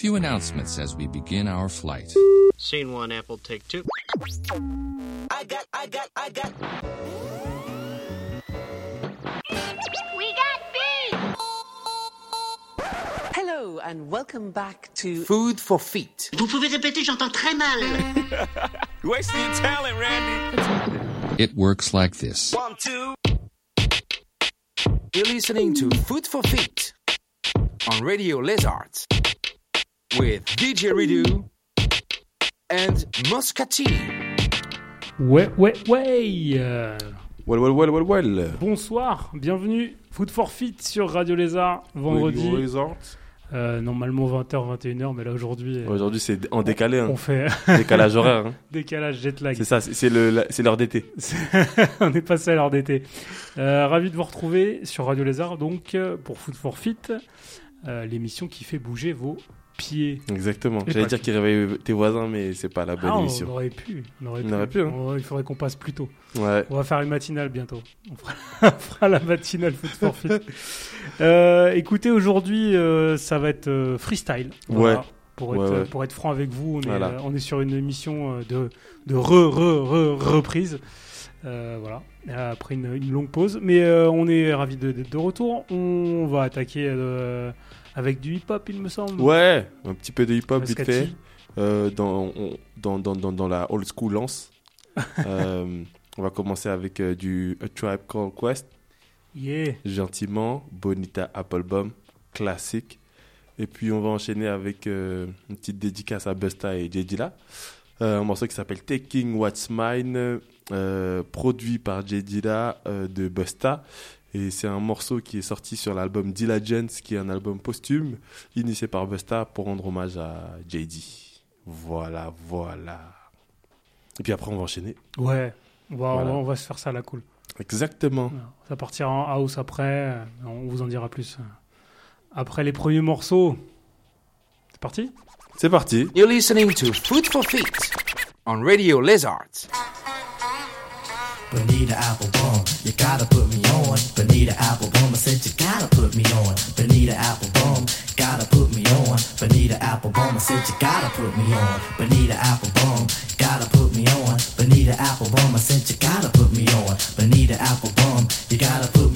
few announcements as we begin our flight. Scene one, Apple, take two. I got, I got, I got. We got beef! Hello and welcome back to Food for Feet. Vous pouvez répéter, j'entends très mal. Wasting your talent, Randy. It works like this. One, two. You're listening to Food for Feet on Radio Lizards with DJ Redo and Moscatini. Ouais, ouais, ouais Well, well, well, well, well. Bonsoir, bienvenue. Food for Fit sur Radio Lézard, vendredi. Radio. Euh, normalement 20h, 21h, mais là aujourd'hui, euh, Aujourd'hui, c'est en décalé, hein. on fait décalage horaire. hein. décalage jet lag. C'est ça, c'est l'heure d'été. on est passé à l'heure d'été. Euh, ravi de vous retrouver sur Radio Lézard, donc euh, pour Food for Fit, euh, l'émission qui fait bouger vos Exactement. J'allais dire qu'il réveille tes voisins, mais c'est pas la bonne Ah, on émission. aurait pu. On aurait On pu. aurait pu, hein. Oh, il faudrait qu'on passe plus tôt. Ouais. On va faire une matinale bientôt. On fera, on fera la matinale Food for Fit. Euh, écoutez, aujourd'hui, euh, ça va être euh, freestyle. Voilà. Ouais. Pour être, Ouais, ouais. pour être franc avec vous, on est, Voilà. euh, on est sur une émission euh, de, de re, re, re, reprise. Euh, voilà, après une, une longue pause. Mais euh, on est ravis de- d'être de, retour. On va attaquer euh, avec du hip-hop, il me semble. Ouais, un petit peu de hip-hop vite fait. Euh, dans, on- dans, dans, dans, dans la old school lance. Euh, on va commencer avec euh, du A Tribe Called Quest. Yeah. Gentiment. Bonita Applebum. Classique. Et puis on va enchaîner avec euh, une petite dédicace à Busta et J. Dilla. Euh, un morceau qui s'appelle Taking What's Mine, produit par J. Dilla euh, de Busta. Et c'est un morceau qui est sorti sur l'album Diligence, qui est un album posthume, initié par Busta pour rendre hommage à JD. Voilà, voilà. Et puis après, on va enchaîner. Ouais. On va, Voilà. on va- on va se faire ça à la cool. Exactement. Ça partira en house après. euh, On vous en dira plus. euh, Après les premiers morceaux. C'est parti? C'est parti. You're listening to Food for Feet on Radio Lizards. Bonita Applebum, you gotta put me on. Bonita Applebum, I said you gotta put me on. Bonita Applebum, gotta put me on. Bonita Applebum, I said you gotta put me on. Bonita Applebum, gotta put me on. Bonita Applebum, I said you gotta put me on. Bonita Applebum, you gotta put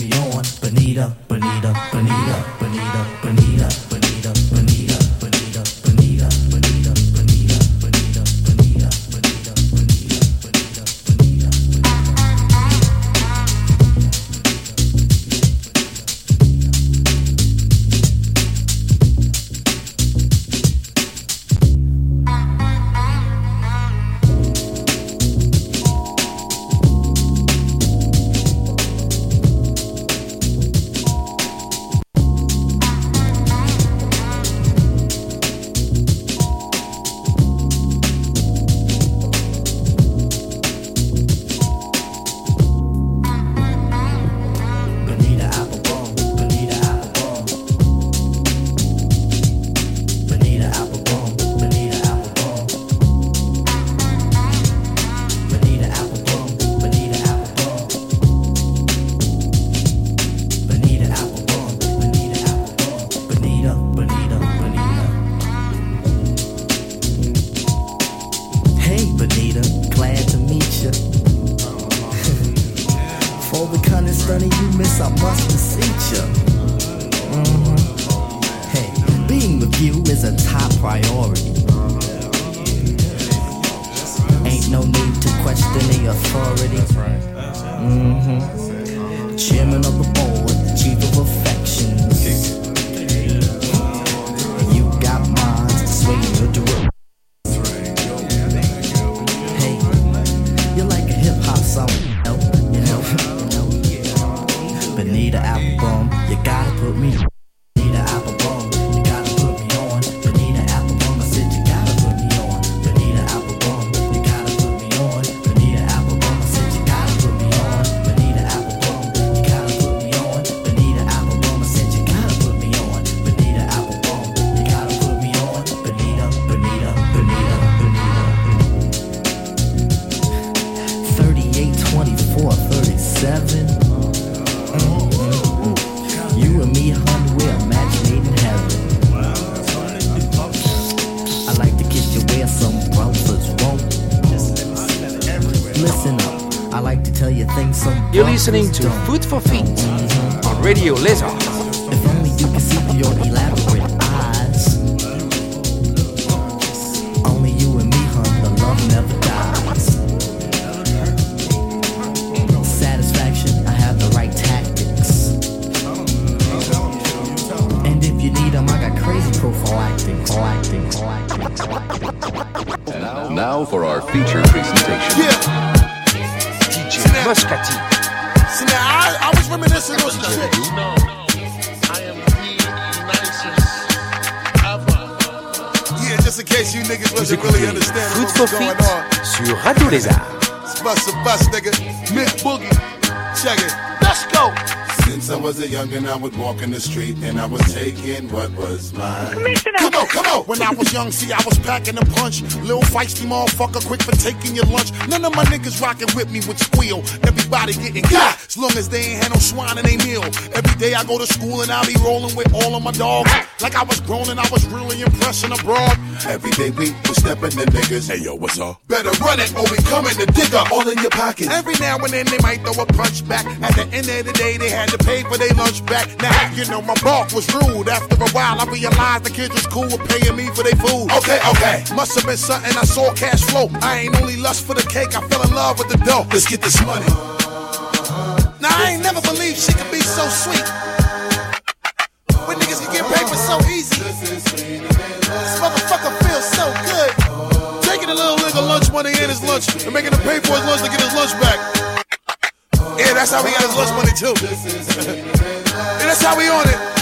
is a top priority. Ain't no need to question the authority. Mhm. Chairman of the board, chief of affections. Sur Radio Lézard. Was a youngin', I would walk in the street and I was taking what was mine. Come on, come on. When I was young, see, I was packing a punch. Little feisty motherfucker, quick for taking your lunch. None of my niggas rocking with me with squeal. Everybody getting got, as long as they ain't had no swine in they meal. Every day I go to school and I be rolling with all of my dogs. Like I was grown and I was really impressing abroad. Every day we was stepping the niggas. Hey yo, what's up? Better run it or we coming to dig up all in your pockets. Every now and then they might throw a punch back. At the end of the day, they had to pay for their lunch back. Now, you know, my bark was rude. After a while, I realized the kids was cool with paying me for their food. Okay, okay. Must have been something I saw cash flow. I ain't only lust for the cake, I fell in love with the dough. Let's get this money. Now, I ain't never believed she could be so sweet. When niggas can get paper so easy. This motherfucker feels so good. Taking a little nigga lunch money and his lunch and making him pay for his lunch to get his lunch back. Yeah, that's how we got his lunch money too. yeah, that's how we on it.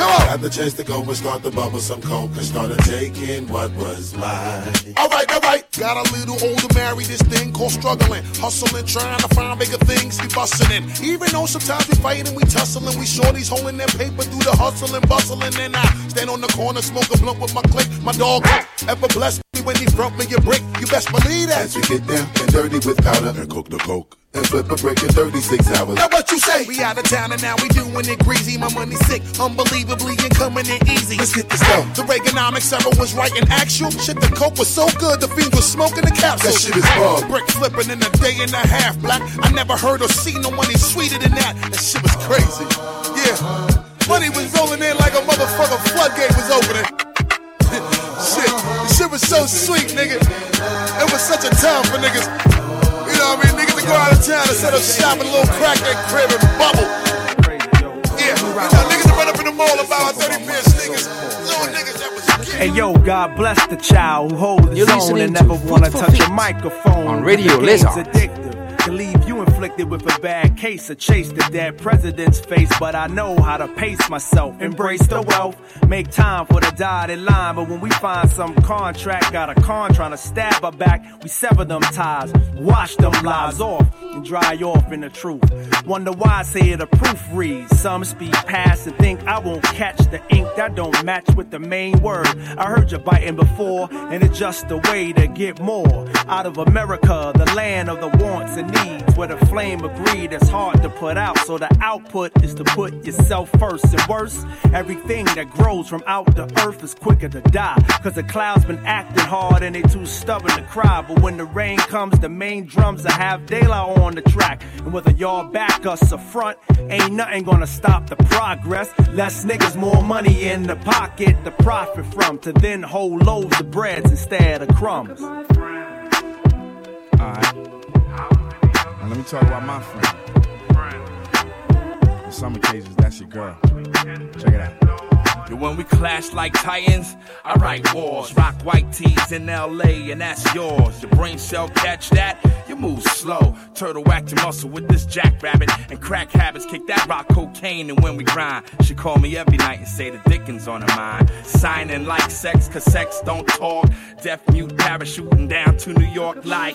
Come on. Had the chance to go and start the bubble some coke and started taking what was mine. All right, all right. Got a little older, married this thing called struggling, hustling, trying to find bigger things. We busting in. Even though sometimes we fighting, we tussling, we shorties holding that paper through the hustling, bustling. And I stand on the corner, smoke a blunt with my clique. My dog ever blessed me when he brought me a brick. You best believe that. As we get down and dirty with powder and cook the coke and flip a brick in 36 hours. Now what you say? We out of town and now we doing it greasy. My money sick, unbelievably and coming in easy. Let's get this done. The Reaganomics era was right and actual. Shit, the coke was so good, the fiends was smoking the capsule. That shit is bomb. Brick flipping in a day and a half, black. I never heard or seen no money sweeter than that. That shit was crazy. Yeah. Money was rolling in like a motherfucker floodgate was opening. shit, shit was so sweet, nigga. It was such a time for niggas. You know what I mean? Niggas to go out of town instead of shopping a little crack that crib and bubble. Yeah, you know, niggas to run up in the mall about 30 pair sneakers. Little niggas that was Hey yo, God bless the child who holds his You're own listening and to never Food wanna touch Feet a microphone. on Radio The game's Inflicted with a bad case or chase the dead president's face. But I know how to pace myself, embrace the wealth, make time for the dotted line. But when we find some contract, got a con trying to stab her back, we sever them ties, wash them lies off, and dry off in the truth. Wonder why I say the proof reads. Some speak past and think I won't catch the ink that don't match with the main word. I heard you biting before, and it's just a way to get more out of America, the land of the wants and needs, where the flame agreed it's hard to put out. So the output is to put yourself first. And worse, everything that grows from out the earth is quicker to die. Cause the clouds been acting hard and they too stubborn to cry. But when the rain comes, the main drums will have daylight on the track. And whether y'all back us or front, ain't nothing gonna stop the progress. Less niggas, more money in the pocket to profit from. To then hold loaves of breads instead of crumbs. Alright. Me talk about my friend. On some occasions, that's your girl. Check it out. And when we clash like titans, I write wars. Rock white tees in LA, and that's yours. Your brain cell catch that, you move slow. Turtle whack your muscle with this jackrabbit. And crack habits kick that rock cocaine. And when we grind, she call me every night and say the Dickens on her mind. Signing like sex, cause sex don't talk. Deaf mute parachuting down to New York like.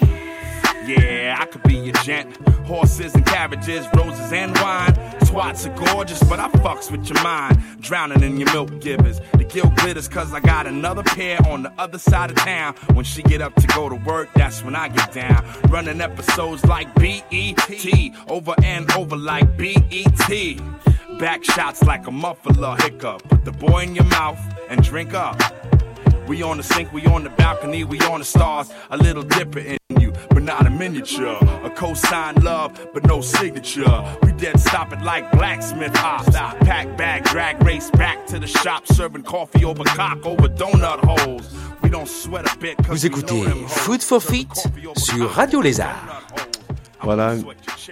Yeah, I could be your gent. Horses and carriages, roses and wine. Twats are gorgeous, but I fucks with your mind. Drowning in your milk givers. The guilt glitters cause I got another pair on the other side of town. When she get up to go to work, that's when I get down. Running episodes like B.E.T. Over and over like B.E.T. Back shots like a muffler hiccup. Put the boy in your mouth and drink up. We on the sink, we on the balcony, we on the stars. A little dipper in you. but not a miniature. A cosign love, but no signature. We dead stop it like blacksmith ops. Pack bag, drag race back to the shop, serving coffee over cock over donut holes. We don't sweat a bit Vous écoutez. Food for Fit sur Radio Lézard. Voilà,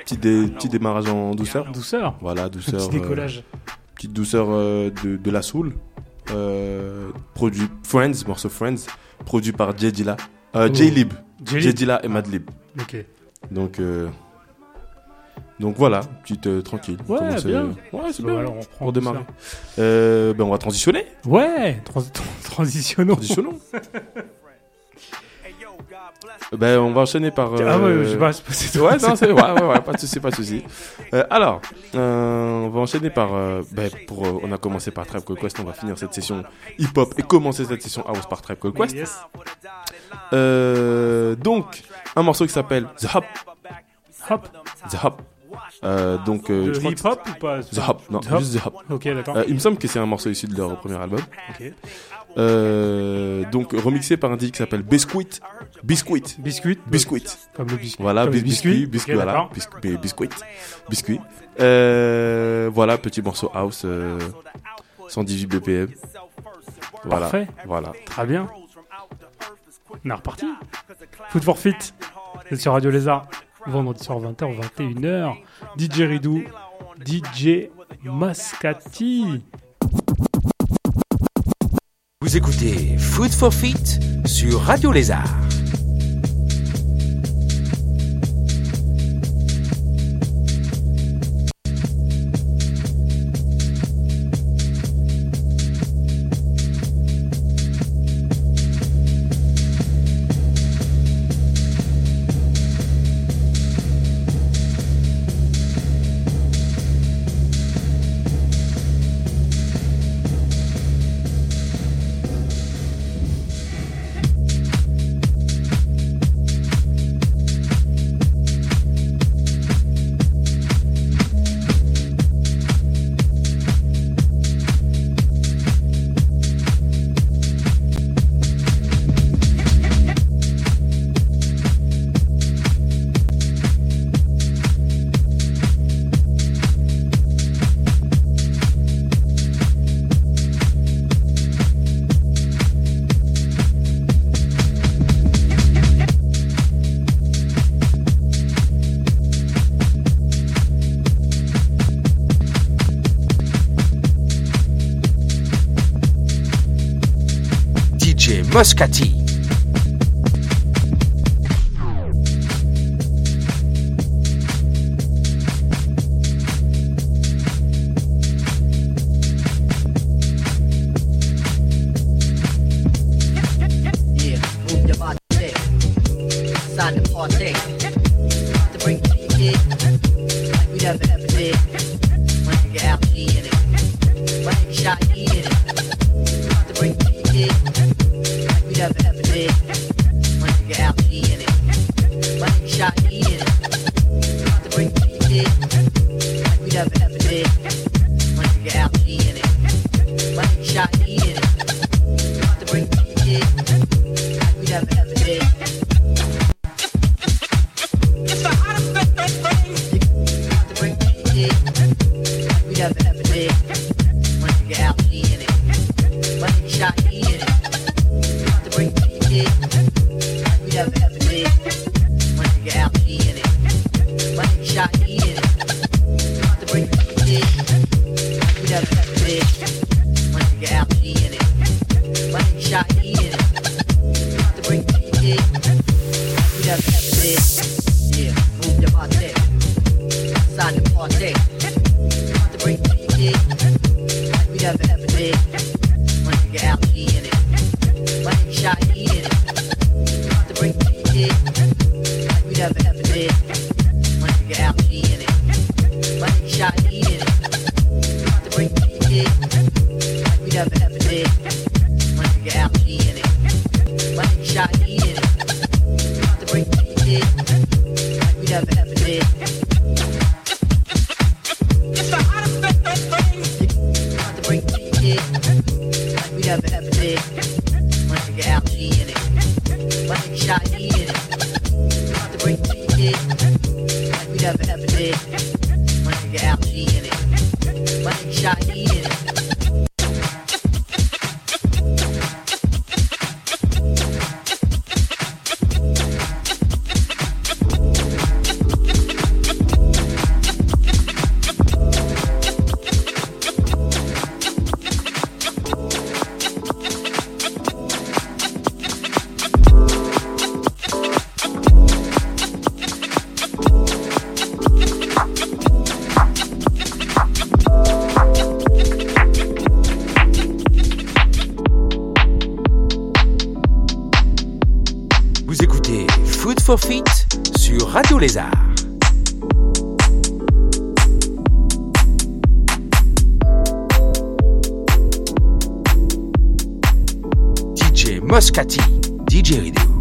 petit, dé- petit démarrage en douceur. Douceur. Voilà, douceur. Petit décollage. euh, petite douceur euh, de, de la soul. Euh, produit Friends, morceau Friends, produit par Jay Dilla. Euh, Oh. Jay Lib. Jay. Dilla et Madlib. Ok. Donc, euh, donc voilà, petite euh, tranquille. Ouais, bien. ouais, c'est bien. alors, on reprend pour démarrer. Ben, on va transitionner. Ouais, trans- transitionnons. Transitionnons. Ben, on va enchaîner par. Ah ouais, euh, je sais pas, c'est pas- c'est. Ouais, non, c'est. Ouais, ouais, ouais, pas de souci, pas de souci. Euh, alors, euh, on va enchaîner par. euh, ben, pour, euh, on a commencé par Tribe Called Quest, on va finir cette session hip-hop et commencer cette session house par Tribe Called Quest. Yes. Euh, donc, un morceau qui s'appelle The Hop. Hop. The Hop. Euh, donc, euh, que hip-hop ou pas? The Hop, non, The Hop. juste The Hop. Ok, d'accord. Euh, il me semble que c'est un morceau issu de leur premier album. Euh, donc remixé par un DJ qui s'appelle Biscuit. Biscuit. Biscuit. Biscuit. Comme le biscuit. Voilà, Comme bis- le biscuit, biscuit. biscuit, Ok, voilà, biscuit, biscuit, biscuit. Euh, voilà, petit morceau house, euh, 118 BPM. Voilà, Parfait. voilà. Très bien. On est reparti. Food for Fit. C'est sur Radio Lézard. Vendredi soir 20h, 21h. DJ Ridou. DJ Mascati. Vous écoutez Food for Fit sur Radio Lézard. Moscati. it. Vous écoutez Food for Fit sur Radio Lézard. DJ Moscati, DJ Rideau.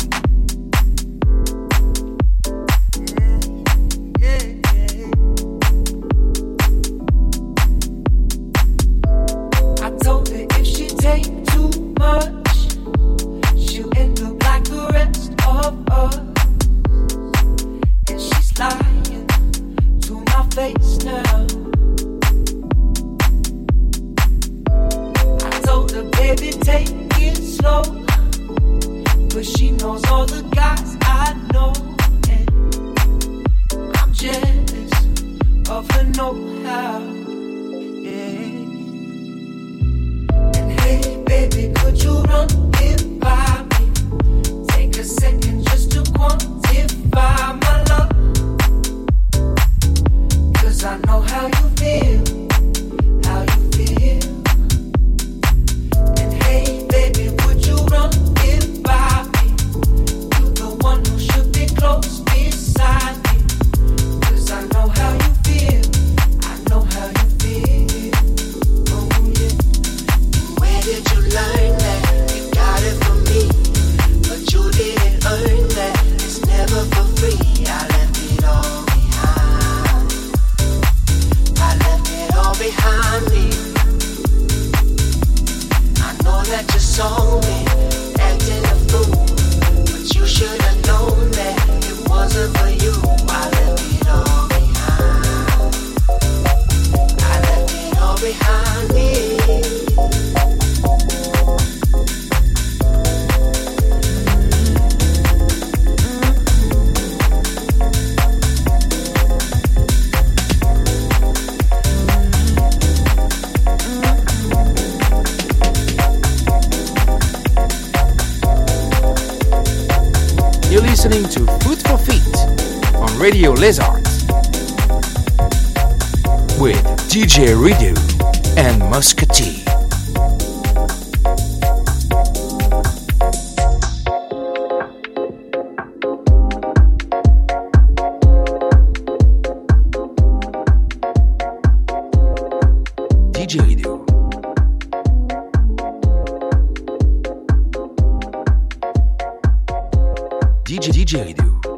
Didgeridoo. DJ Radio.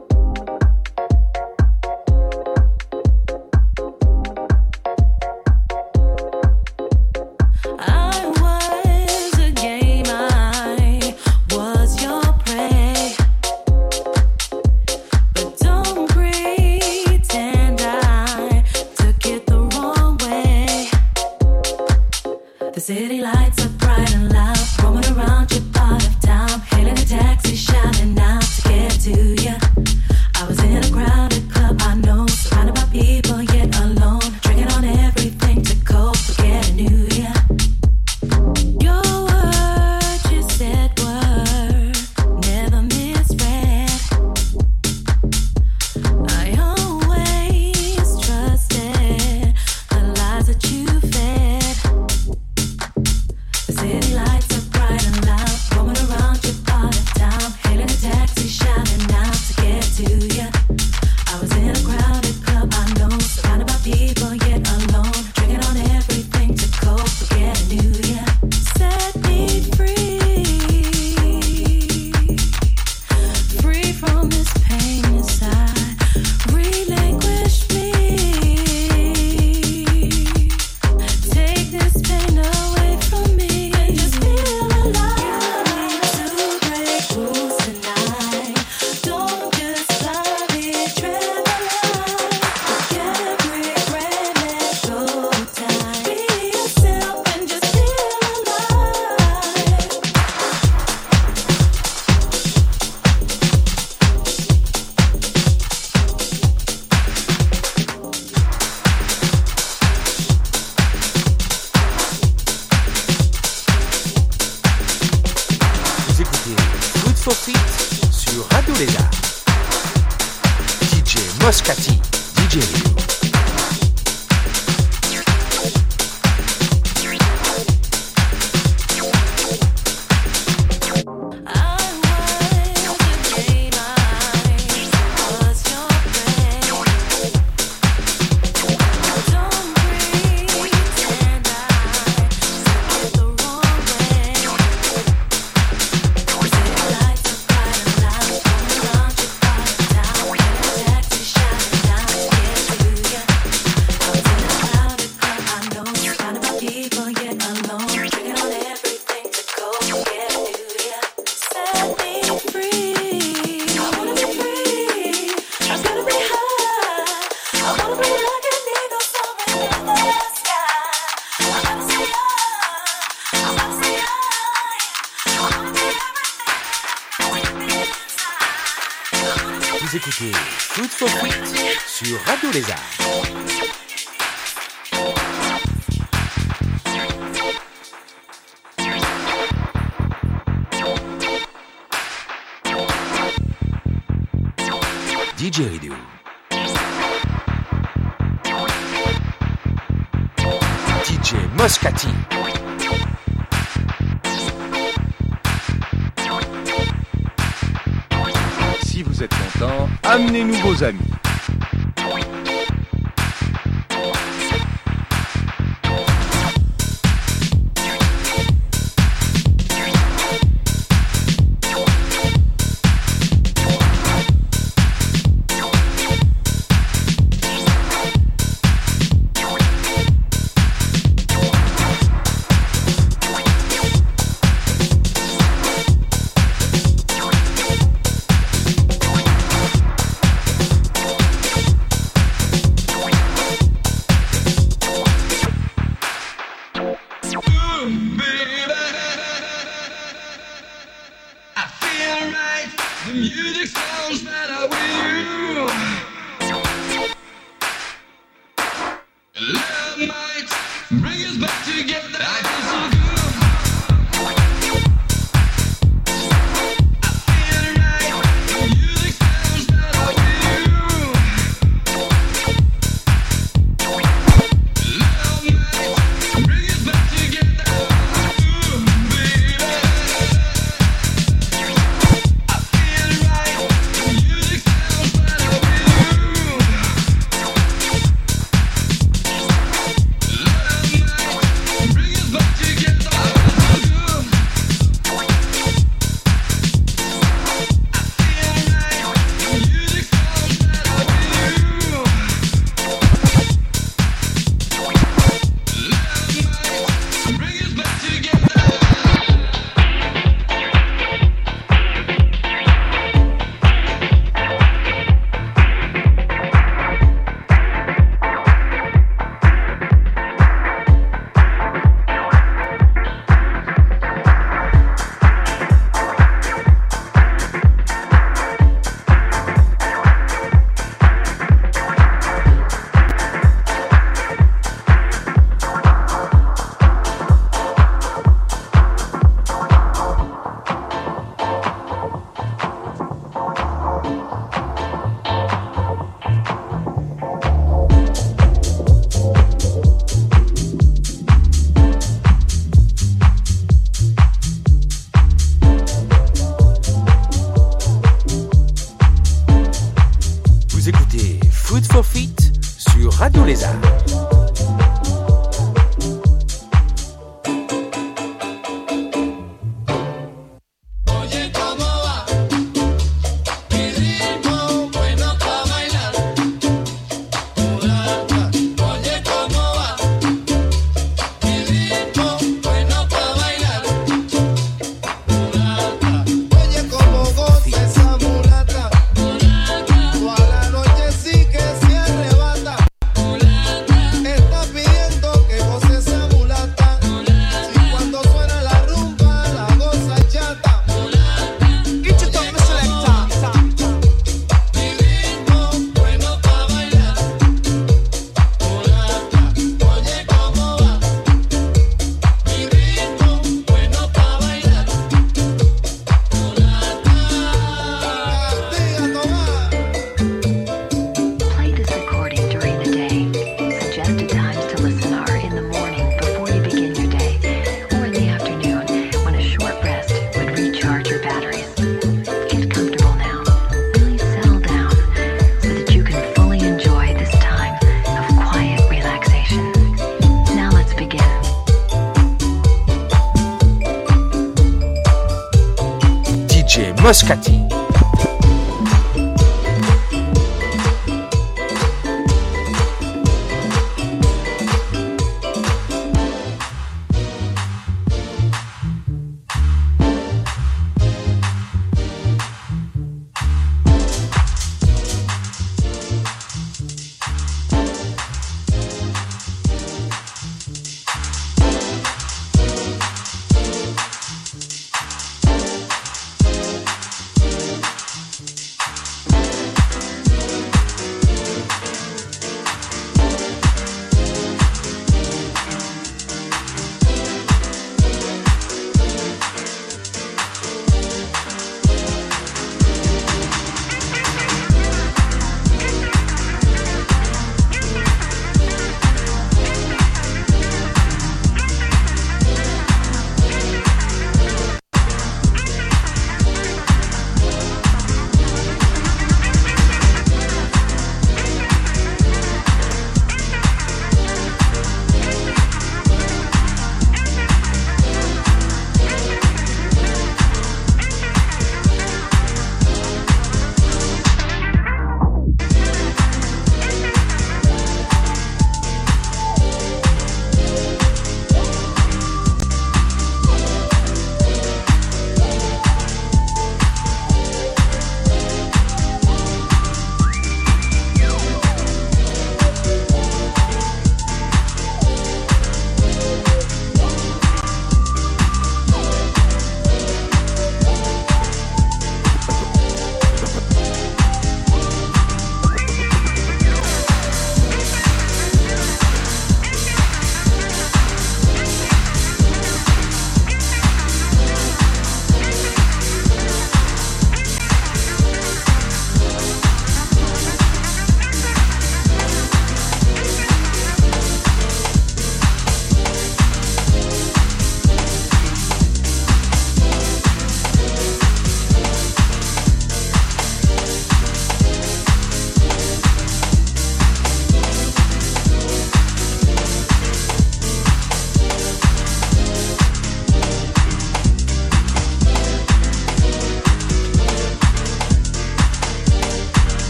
Muscat.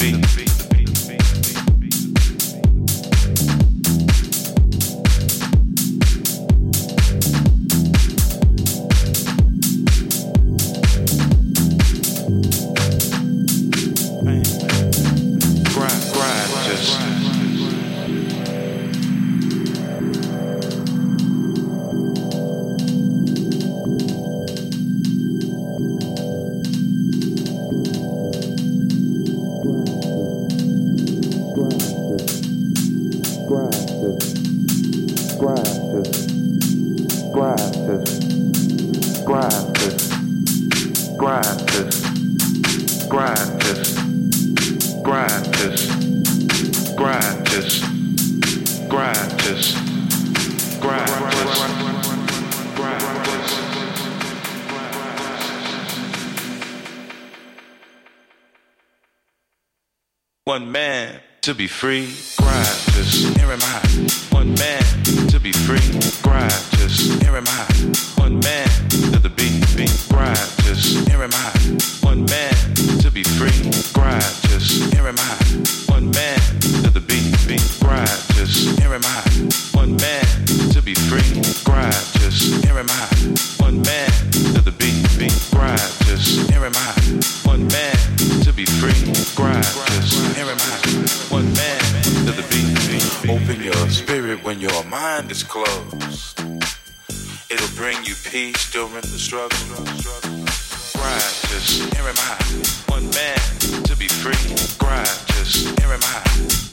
beat. free. is closed. It'll bring you peace during the struggle. Grind just air him high. One man to be free. Grind just air him high.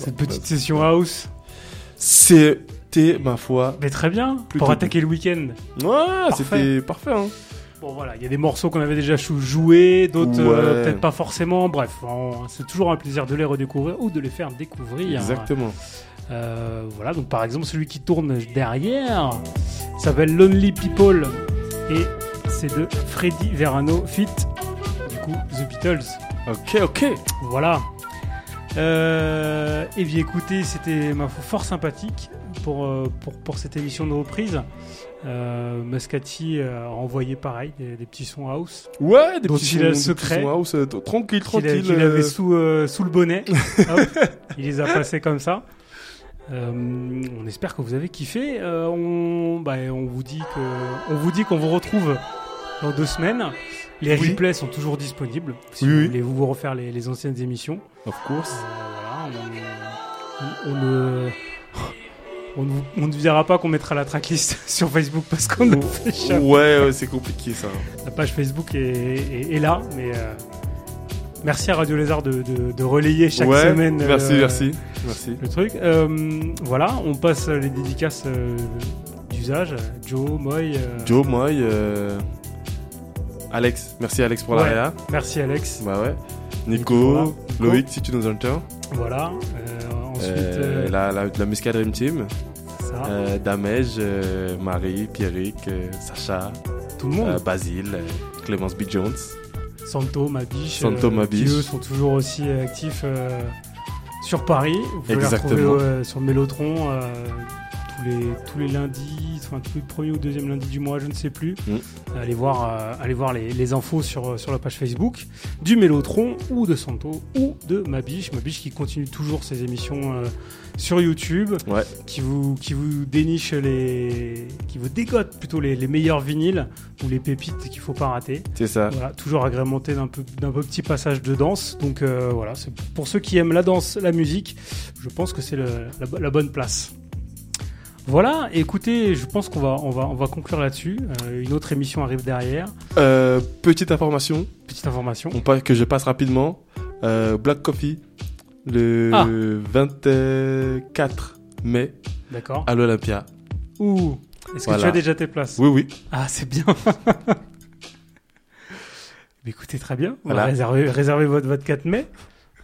Cette petite session house. C'était, ma foi. Mais très bien, pour attaquer le week-end. Ouais, c'était parfait. Hein. Bon voilà, il y a des morceaux qu'on avait déjà joués, d'autres euh, peut-être pas forcément. Bref, c'est toujours un plaisir de les redécouvrir ou de les faire découvrir. Exactement. Euh, voilà, donc par exemple celui qui tourne derrière s'appelle Lonely People et c'est de Freddy Verano fit du coup The Beatles. Ok, ok. Voilà. Euh, et bien écoutez, c'était ma fort sympathique pour, euh, pour, pour cette émission de reprise. Euh, Muscati euh, a envoyé pareil des, des petits sons house. Ouais, des dont petits il sons- a des secret. sons house, euh, tranquille, tranquille, Qu'il euh. avait sous, euh, sous le bonnet. Hop, il les a passés comme ça. Euh, on espère que vous avez kiffé. Euh, on, bah, on vous dit que, on vous dit qu'on vous retrouve dans deux semaines. Les Oui. replays sont toujours disponibles si Oui, vous voulez vous refaire les, les anciennes émissions. Of course. Euh, voilà, on, on- on ne, on, ne vous- on ne dira pas qu'on mettra la tracklist sur Facebook parce qu'on ne fait jamais. Ouais, ouais, c'est compliqué ça. La page Facebook est, est- est là, mais euh, merci à Radio Lézard de, de- de relayer chaque Ouais, semaine. merci, euh, merci, merci. Le truc. Euh, voilà, on passe les dédicaces d'usage. Joe, Moy. Joe, euh, Alex. Merci Alex pour ouais. Merci Alex. Bah ouais. Nico, Voilà. Loïc, si tu nous entends. Voilà. euh, ensuite, Euh, euh, la, la, la Muscat Dream Team. Ça. Damège, Marie, Pierrick, Sacha. Tout le monde. Basile, Clémence B. Jones. Santo, Mabiche. Santo, Mabiche. qui, eux, sont toujours aussi actifs sur Paris. Vous pouvez Exactement. les retrouver sur Mélotron tous, les, tous les lundis, enfin tous les premiers ou deuxième lundi du mois, je ne sais plus. Mm. Allez voir, euh, allez voir les, les infos sur, sur la page Facebook du Mélotron ou de Santo ou de Mabiche. Mabiche qui continue toujours ses émissions euh, sur YouTube, Ouais. qui, vous, qui vous déniche les. qui vous dégote plutôt les, les meilleurs vinyles ou les pépites qu'il faut pas rater. C'est ça. Voilà, toujours agrémenté d'un peu d'un peu petit passage de danse. Donc euh, voilà, c'est pour ceux qui aiment la danse, la musique, je pense que c'est le- la, bo- la bonne place. Voilà, écoutez, je pense qu'on va, on va, on va conclure là-dessus. Euh, une autre émission arrive derrière. Euh, petite information. Petite information. On que je passe rapidement. Euh, Black Coffee, le Ah. 24 mai. D'accord. À l'Olympia. Ouh, est-ce que tu as déjà tes places Oui, oui. Ah, c'est bien. Écoutez, très bien. Voilà. réserver, réserver votre, votre 4 mai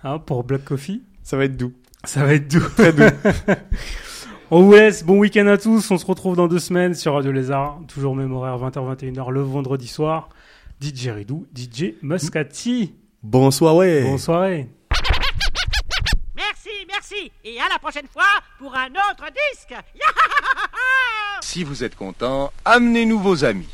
hein, pour Black Coffee. Ça va être doux. Ça va être doux. Très doux. On vous laisse. Bon week-end à tous. On se retrouve dans deux semaines sur Radio Lézard. Toujours même horaire 20h-21h le vendredi soir. DJ Ridou, DJ Muscati. Bonsoir, ouais. Bonsoir. Merci, merci. Et à la prochaine fois pour un autre disque. Si vous êtes content, amenez-nous vos amis.